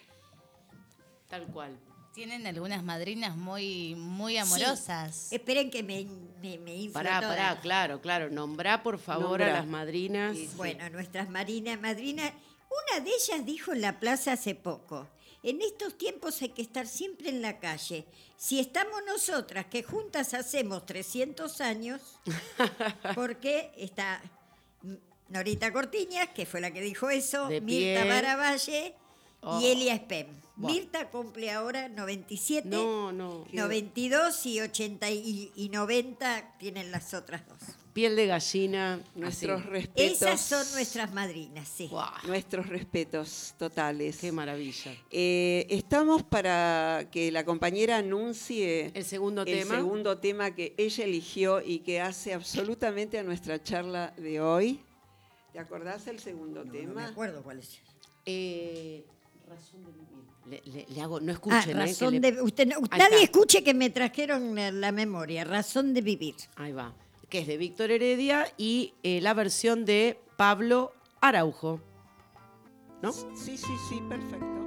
S3: Tal cual.
S1: Tienen algunas madrinas muy, muy amorosas.
S6: Esperen que me, me, me
S3: Pará,
S6: toda.
S3: pará, claro, claro. Nombrá, por favor,
S2: Nombrá.
S3: a las madrinas.
S6: Y Bueno, nuestras marinas, madrinas, una de ellas dijo en la plaza hace poco, en estos tiempos hay que estar siempre en la calle. Si estamos nosotras, que juntas hacemos 300 años, porque está, Norita Cortiñas, que fue la que dijo eso,
S3: De
S6: Mirta. Baravalle
S3: Oh.
S6: y Elia Spem. Mirta cumple ahora 97,
S3: No, no.
S6: 92 y 80 y, y 90 tienen las otras dos.
S3: Piel de gallina.
S2: Nuestros
S3: así.
S2: respetos.
S6: Esas son nuestras madrinas, sí.
S2: Nuestros respetos totales.
S3: qué maravilla.
S2: Eh, estamos para que la compañera anuncie
S3: El segundo
S2: el
S3: tema.
S2: segundo tema que ella eligió y que hace absolutamente a nuestra charla de hoy. ¿Te acordás el segundo
S6: No, no me
S2: tema?
S6: acuerdo cuál es.
S3: Eh, razón de vivir. Le, le- le hago, no
S6: Ah,
S3: escuchen, ¿eh? que
S6: razón
S3: le-
S6: de usted, no-
S3: Ahí
S6: nadie escuche que me trajeron la- la memoria, razón de vivir.
S3: Ahí va. Que es de Víctor Heredia y eh, la versión de Pablo Araujo. ¿No?
S2: Sí, sí, sí, perfecto.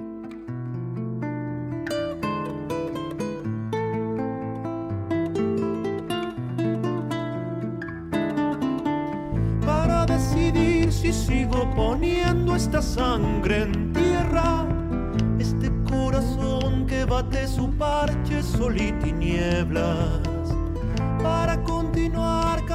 S7: para decidir si sigo poniendo esta sangre en tierra, este corazón que bate su parche sol y tinieblas,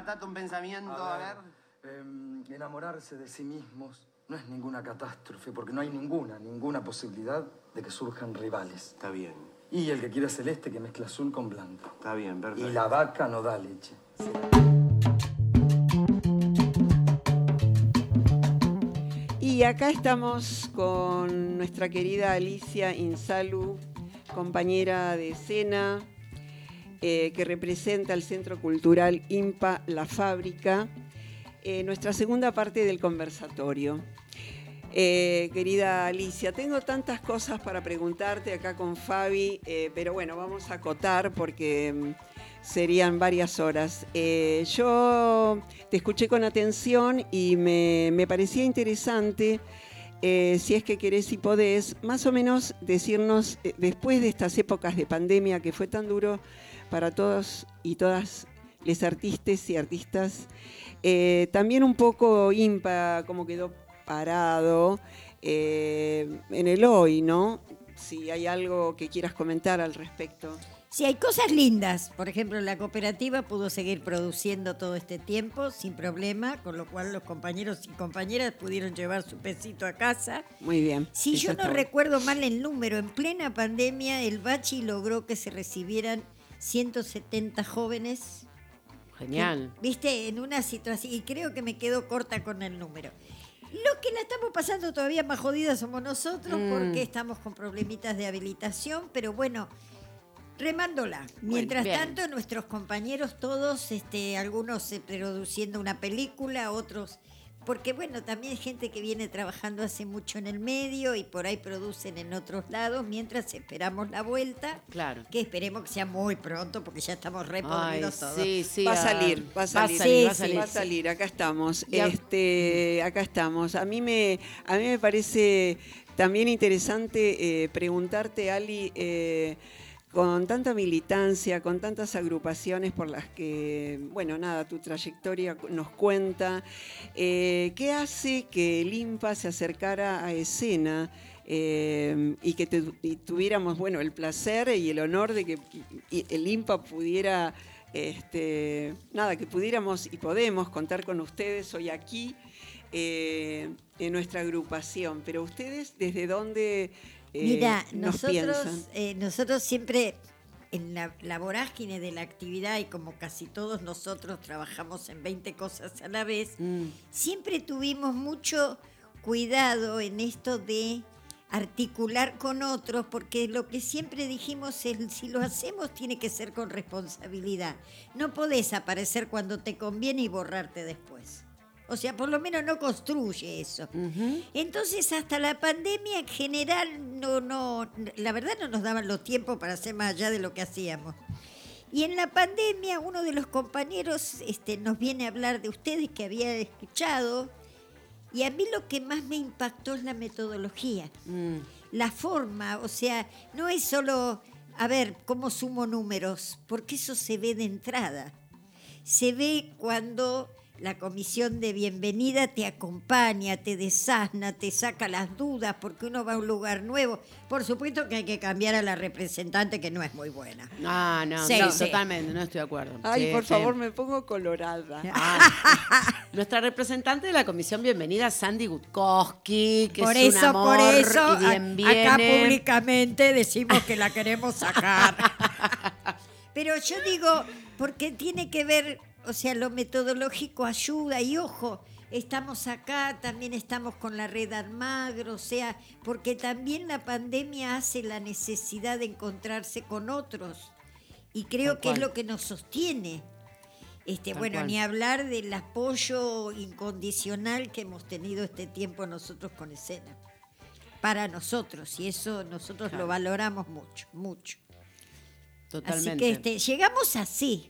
S8: Batata, un pensamiento, a ver.
S9: em, enamorarse de sí mismos no es ninguna catástrofe, porque no hay ninguna, ninguna posibilidad de que surjan rivales.
S8: Está bien.
S9: Y el que quiere celeste que mezcla azul con blanco.
S8: Está bien, perfecto.
S9: Y la vaca no da leche.
S2: Y acá estamos con nuestra querida Alicia Insalu, compañera de escena, eh, que representa el Centro Cultural IMPA La Fábrica, eh, nuestra segunda parte del conversatorio. Eh, querida Alicia, tengo tantas cosas para preguntarte acá con Fabi, pero bueno, vamos a acotar porque mm, serían varias horas. Yo te escuché con atención y me, me parecía interesante, si es que querés y podés, más o menos decirnos, después de estas épocas de pandemia que fue tan duro para todos y todas les artistas y artistas, eh, también un poco IMPA como quedó parado eh, en el hoy, ¿no? Si hay algo que quieras comentar al respecto.
S6: Sí, hay cosas lindas. Por ejemplo, la cooperativa pudo seguir produciendo todo este tiempo sin problema, con lo cual los compañeros y compañeras pudieron llevar su pesito a casa.
S2: Muy bien.
S6: Si yo no recuerdo mal el número, en plena pandemia el Bachi logró que se recibieran 170 jóvenes.
S3: Genial.
S6: Viste, en una situación, y creo que me quedo corta con el número. Los que la estamos pasando todavía más jodidas somos nosotros
S3: Mm.
S6: porque estamos con problemitas de habilitación, pero bueno, remándola. Mientras tanto, nuestros compañeros todos, este, algunos eh, produciendo una película, otros... Porque bueno, también hay gente que viene trabajando hace mucho en el medio y por ahí producen en otros lados mientras esperamos la vuelta.
S3: Claro.
S6: Que esperemos que sea muy pronto porque ya estamos re
S3: Ay,
S6: podridos todos.
S3: sí, sí.
S2: va a
S3: ah,
S2: salir, va a salir, va a
S6: sí,
S2: salir, va a
S6: sí.
S2: salir, acá estamos. Este, acá estamos. A mí me, a mí me parece también interesante eh, preguntarte, Ali, eh, con tanta militancia, con tantas agrupaciones por las que, bueno, nada, tu trayectoria nos cuenta, eh, ¿qué hace que el IMPA se acercara a escena? eh, y que tuviéramos bueno el placer y el honor de que el IMPA pudiera este, nada, que pudiéramos y podemos contar con ustedes hoy aquí eh, en nuestra agrupación. Pero ustedes, ¿desde dónde eh,
S6: Mira,
S2: nos
S6: nosotros, eh, nosotros siempre en la, la vorágine de la actividad y como casi todos nosotros trabajamos en 20 cosas a la vez,
S3: Mm.
S6: siempre tuvimos mucho cuidado en esto de articular con otros, porque lo que siempre dijimos es, si lo hacemos tiene que ser con responsabilidad. No podés aparecer cuando te conviene y borrarte después. O sea, por lo menos no construye eso. Entonces, hasta la pandemia en general, no, no, la verdad no nos daban los tiempos para hacer más allá de lo que hacíamos. Y en la pandemia, uno de los compañeros este, nos viene a hablar de ustedes que había escuchado. Y a mí lo que más me impactó es la metodología,
S3: Mm.
S6: la forma. O sea, no es solo, a ver, cómo sumo números, porque eso se ve de entrada. Se ve cuando la comisión de bienvenida te acompaña, te desasna, te saca las dudas porque uno va a un lugar nuevo. Por supuesto que hay que cambiar a la representante que no es muy buena.
S3: Ah, no,
S6: Sí,
S3: no,
S6: sí.
S3: totalmente, no estoy de acuerdo.
S2: Ay,
S3: Sí,
S2: por
S3: sí.
S2: favor, me pongo colorada.
S3: Ah. Nuestra representante de la comisión bienvenida, Sandy Gutkowski, que
S6: por
S3: es
S6: eso,
S3: un amor
S6: por eso,
S3: y bien viene.
S6: acá públicamente decimos que la queremos sacar. Pero yo digo, porque tiene que ver, o sea, lo metodológico ayuda y ojo, estamos acá, también estamos con la red Almagro, o sea, porque también la pandemia hace la necesidad de encontrarse con otros. Y creo
S3: Tal
S6: que es lo que nos sostiene. Este,
S3: Tal
S6: bueno,
S3: cual.
S6: ni hablar del apoyo incondicional que hemos tenido este tiempo nosotros con escena. Para nosotros, y eso nosotros
S3: Claro.
S6: lo valoramos mucho, mucho.
S3: Totalmente.
S6: Así que este, llegamos así.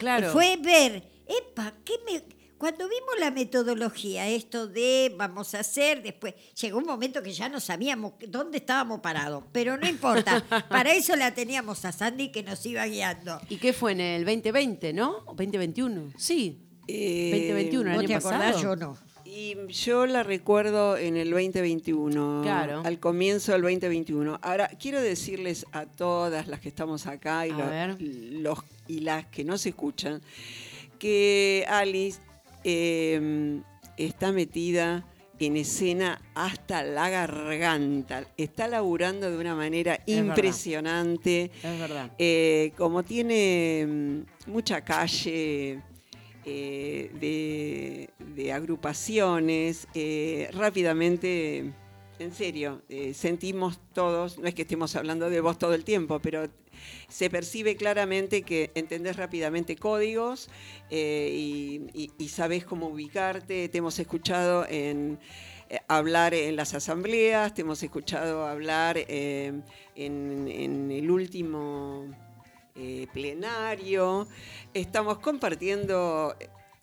S3: Claro.
S6: Fue ver, epa, ¿qué me, cuando vimos la metodología, esto de vamos a hacer, después llegó un momento que ya no sabíamos dónde estábamos parados, pero no importa, para eso la teníamos a Sandy que nos iba guiando.
S3: ¿Y qué fue en el 2020, no? ¿O 2021? Sí.
S2: Eh,
S3: 2021, el
S6: ¿Vos
S3: año
S6: te acordás?
S3: pasado.
S6: Yo no.
S2: Y yo la recuerdo en el 2021,
S3: Claro.
S2: al comienzo del 2021. Ahora, quiero decirles a todas las que estamos acá y, los, y las que no se escuchan, porque Alice eh, está metida en escena hasta la garganta. Está laburando de una manera
S3: Es verdad.
S2: impresionante.
S3: Es verdad.
S2: Eh, como tiene mm, mucha calle eh, de, agrupaciones, eh, rápidamente, en serio, eh, sentimos todos, no es que estemos hablando de vos todo el tiempo, pero se percibe claramente que entendés rápidamente códigos y, y- sabés cómo ubicarte. Te hemos escuchado en, hablar en las asambleas, te hemos escuchado hablar en el último eh, plenario. Estamos compartiendo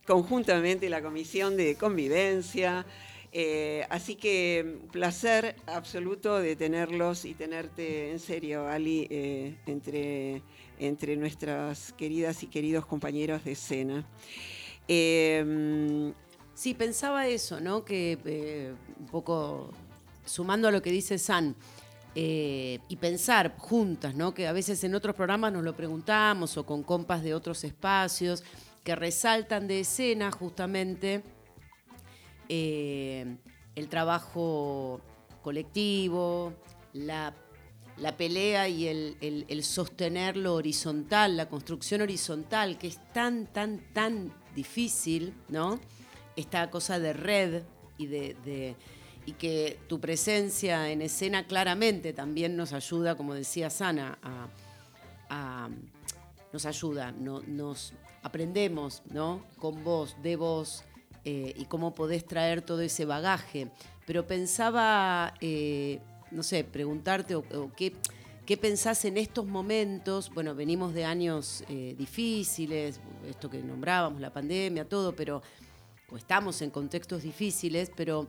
S2: conjuntamente la comisión de convivencia. Eh, así que placer absoluto de tenerlos y tenerte en serio, Ali, eh, entre, entre nuestras queridas y queridos compañeros de escena. Eh,
S3: Sí, pensaba eso, ¿no? Que eh, un poco sumando a lo que dice San, eh, y pensar juntas, ¿no? Que a veces en otros programas nos lo preguntamos o con compas de otros espacios que resaltan de escena justamente eh, el trabajo colectivo, la, la pelea y el, el- el sostener lo horizontal, la construcción horizontal, que es tan, tan, tan difícil, ¿no? Esta cosa de red y de, de- y que tu presencia en escena claramente también nos ayuda, como decía Sana, nos ayuda, no- nos aprendemos, ¿no? Con vos, de vos, eh, y cómo podés traer todo ese bagaje. Pero pensaba, eh, no sé, preguntarte o, qué, qué pensás en estos momentos. Bueno, venimos de años eh, difíciles, esto que nombrábamos, la pandemia, todo, pero estamos en contextos difíciles, pero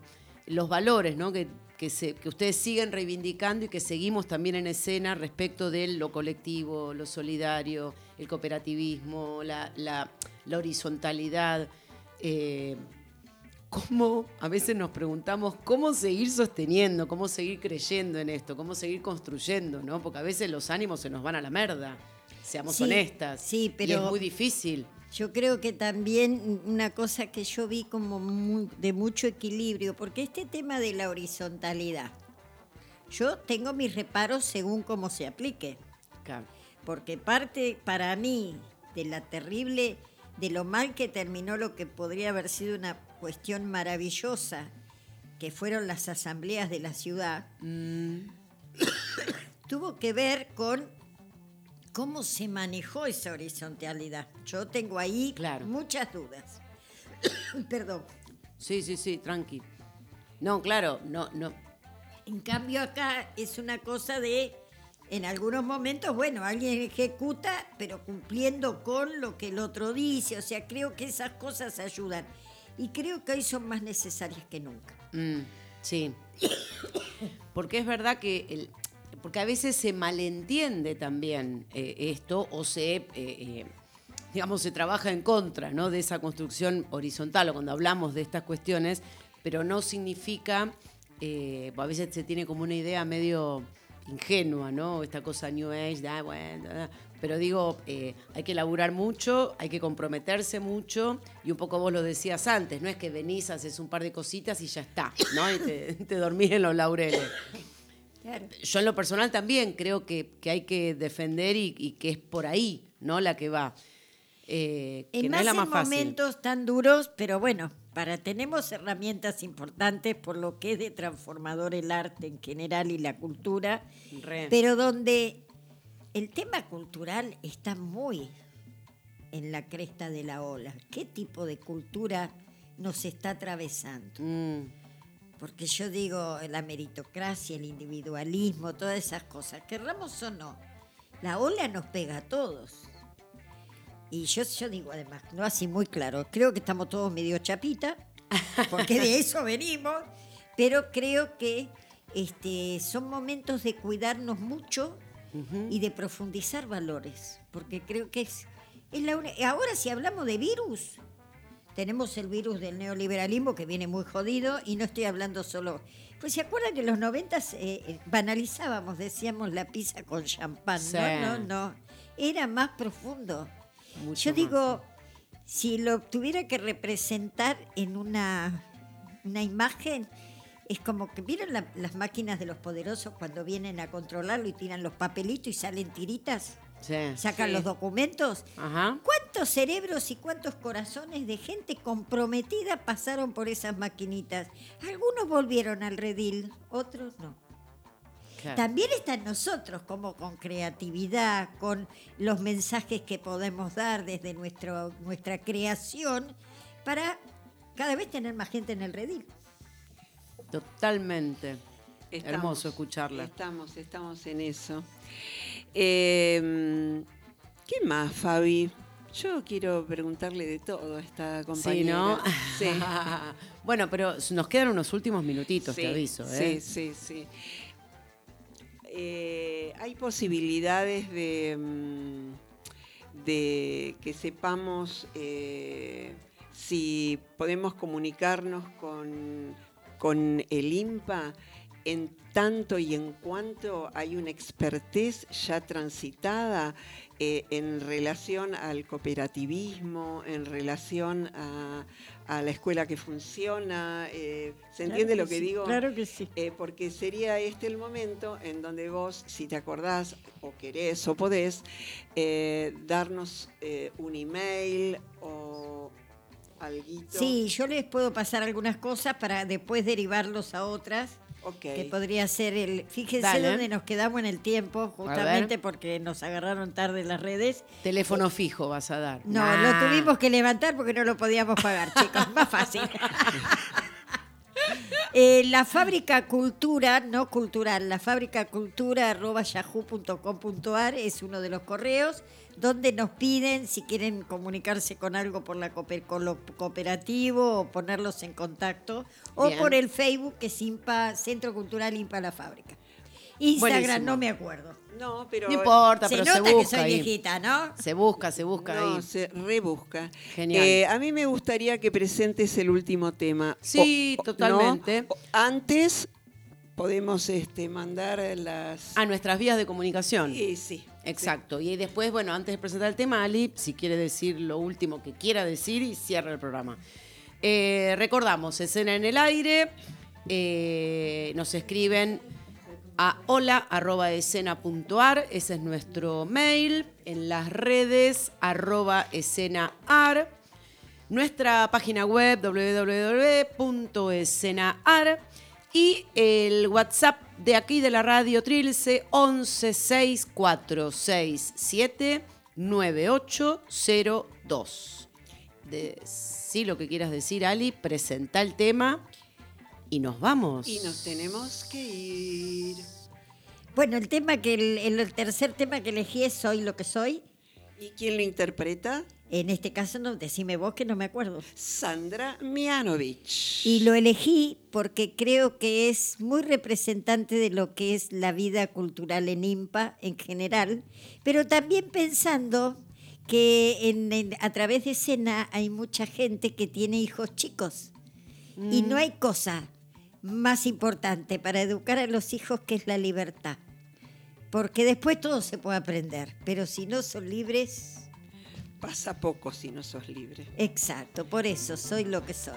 S3: los valores ¿no? que, que, se- que ustedes siguen reivindicando y que seguimos también en escena respecto de lo colectivo, lo solidario, el cooperativismo, la, la- la horizontalidad. eh, ¿Cómo, a veces nos preguntamos, cómo seguir sosteniendo, cómo seguir creyendo en esto, cómo seguir construyendo, ¿no? Porque a veces los ánimos se nos van a la merda, seamos
S6: Sí,
S3: honestas.
S6: sí,
S3: Y
S6: pero-
S3: es muy difícil.
S6: Yo creo que también una cosa que yo vi como muy- de mucho equilibrio, porque este tema de la horizontalidad, yo tengo mis reparos según cómo se aplique,
S3: Claro.
S6: porque parte para mí de la terrible, de lo mal que terminó lo que podría haber sido una cuestión maravillosa, que fueron las asambleas de la ciudad, tuvo que ver con cómo se manejó esa horizontalidad. Yo tengo ahí muchas dudas. Perdón.
S3: Sí, sí, sí, tranqui. No, claro, no, no.
S6: En cambio acá es una cosa de, en algunos momentos, bueno, alguien ejecuta, pero cumpliendo con lo que el otro dice. O sea, creo que esas cosas ayudan. Y creo que hoy son más necesarias que nunca.
S3: Mm, sí. Porque es verdad que el- porque a veces se malentiende también eh, esto o se eh, eh, digamos se trabaja en contra ¿no? de esa construcción horizontal o cuando hablamos de estas cuestiones, pero no significa a veces se tiene como una idea medio ingenua, ¿no? Esta cosa New Age, de, "Ah, bueno, ah". pero digo, hay que laburar mucho, hay que comprometerse mucho, y un poco vos lo decías antes, no es que venís, haces un par de cositas y ya está, ¿no? Y te, te dormís en los laureles. Yo en lo personal también creo que, que hay que defender y, y que es por ahí, ¿no? La que va. Eh, que
S6: En
S3: no
S6: más
S3: es la
S6: en
S3: más fácil.
S6: momentos tan duros, pero bueno, para tenemos herramientas importantes por lo que es de transformador el arte en general y la cultura,
S3: Re.
S6: pero donde el tema cultural está muy en la cresta de la ola. ¿Qué tipo de cultura nos está atravesando?
S3: Mm.
S6: Porque yo digo, la meritocracia, el individualismo, todas esas cosas, querramos o no, la ola nos pega a todos. Y yo, yo digo además, no así muy claro, creo que estamos todos medio chapita, porque de eso venimos, pero creo que este, son momentos de cuidarnos mucho y de profundizar valores, porque creo que es, es la uni- Ahora si hablamos de virus, tenemos el virus del neoliberalismo que viene muy jodido y no estoy hablando solo... Pues se acuerdan que en los noventas eh, eh, banalizábamos, decíamos la pizza con champán.
S3: Sí.
S6: No, no, no. Era más profundo.
S3: Mucho
S6: Yo
S3: más,
S6: digo, Si lo tuviera que representar en una, una imagen, es como que vieron la- las máquinas de los poderosos cuando vienen a controlarlo y tiran los papelitos y salen tiritas,
S3: Sí.
S6: sacan
S3: Sí.
S6: los documentos.
S3: Ajá.
S6: ¿Cuántos cerebros y cuántos corazones de gente comprometida pasaron por esas maquinitas? Algunos volvieron al redil, otros no.
S3: Claro.
S6: También está en nosotros, como con creatividad, con los mensajes que podemos dar desde nuestro, nuestra creación, para cada vez tener más gente en el redil.
S3: Totalmente.
S2: Estamos,
S3: Hermoso escucharla.
S2: Estamos, estamos en eso. Eh, ¿Qué más, Fabi? Yo quiero preguntarle de todo a esta compañera.
S3: Sí, ¿no?
S2: Sí.
S3: bueno, pero nos quedan unos últimos minutitos, te aviso. ¿eh?
S2: Sí, sí, sí. Eh, hay posibilidades de, mm, de que sepamos eh, si podemos comunicarnos con, con el INPA en tanto y en cuanto hay una expertez ya transitada eh, en relación al cooperativismo, en relación a, a la escuela que funciona. eh, ¿Se
S6: Claro
S2: entiende
S6: que
S2: lo que
S6: sí,
S2: digo?
S6: claro que sí.
S2: Eh, porque sería este el momento en donde vos, si te acordás o querés o podés, darnos un email o alguito.
S6: Sí, yo les puedo pasar algunas cosas para después derivarlos a otras. Que podría ser el. Fíjense
S3: Dale.
S6: dónde nos quedamos en el tiempo, justamente porque nos agarraron tarde las redes.
S3: Teléfono fijo vas a dar.
S6: No,
S3: Nah.
S6: lo tuvimos que levantar porque no lo podíamos pagar, chicos. Más fácil. Eh, la fábrica cultura, no cultural, la fábrica cultura arroba yahoo.com.ar es uno de los correos donde nos piden si quieren comunicarse con algo por la cooper- con lo cooperativo o ponerlos en contacto o
S3: Bien.
S6: por el Facebook que es IMPA, Centro Cultural IMPA La Fábrica. Instagram
S3: Buenísimo.
S6: no me acuerdo.
S2: No, pero.
S3: No importa,
S6: se
S3: pero
S6: nota
S3: se
S6: que
S3: busca
S6: soy
S3: ahí.
S6: viejita, ¿no?
S3: Se busca, se busca
S2: No,
S3: ahí.
S2: se rebusca.
S3: Genial.
S2: Eh, a mí me gustaría que presentes el último tema.
S3: Sí,
S2: O-
S3: totalmente.
S2: Antes podemos este, mandar las.
S3: A nuestras vías de comunicación.
S2: Sí, sí.
S3: Exacto. Y después, bueno, antes de presentar el tema, Ali, si quiere decir lo último que quiera decir y cierra el programa. Eh, recordamos, escena en el aire. eh, nos escriben a hola.escena.ar, ese es nuestro mail. En las redes, arroba escenaar. Nuestra página web www.escenaar y el WhatsApp de aquí de la radio Trilce 116467 9802. Decí lo que quieras decir, Ali, presenta el tema y nos vamos.
S2: Y nos tenemos que ir.
S6: Bueno, el tema que el, el tercer tema que elegí es Soy lo que soy.
S2: ¿Y quién lo interpreta?
S6: En este caso, no, decime vos que no me acuerdo.
S2: Sandra Mianovich.
S6: Y lo elegí porque creo que es muy representante de lo que es la vida cultural en IMPA en general, pero también pensando que en- en- a través de escena hay mucha gente que tiene hijos chicos. Y no hay cosa más importante para educar a los hijos que es la libertad. Porque después todo se puede aprender, pero si no son libres,
S2: Pasa poco si no sos libre.
S6: exacto, por eso soy lo que soy.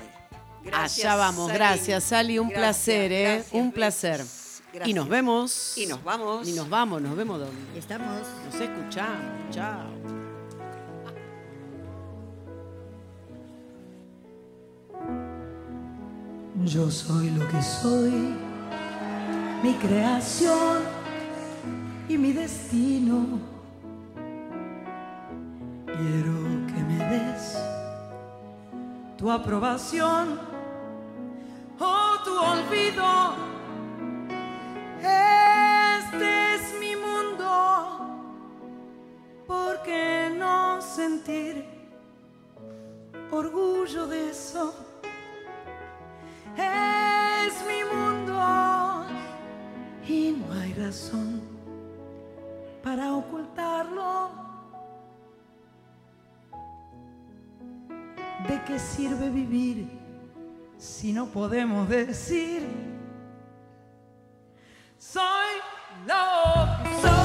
S3: Allá vamos,
S2: Sally.
S3: gracias, Sally, un
S2: Gracias,
S3: placer, ¿eh?
S2: gracias,
S3: un placer. Y
S2: Gracias.
S3: nos vemos.
S2: Y nos vamos.
S3: Y nos vamos, nos vemos donde.
S6: Estamos.
S3: Nos escuchamos. Chao.
S7: Yo soy lo que soy, mi creación y mi destino. Quiero que me des tu aprobación o tu olvido. Este es mi mundo, ¿por qué no sentir orgullo de eso? es mi mundo y no hay razón para ocultarlo. ¿De qué sirve vivir si no podemos decir soy lo que soy?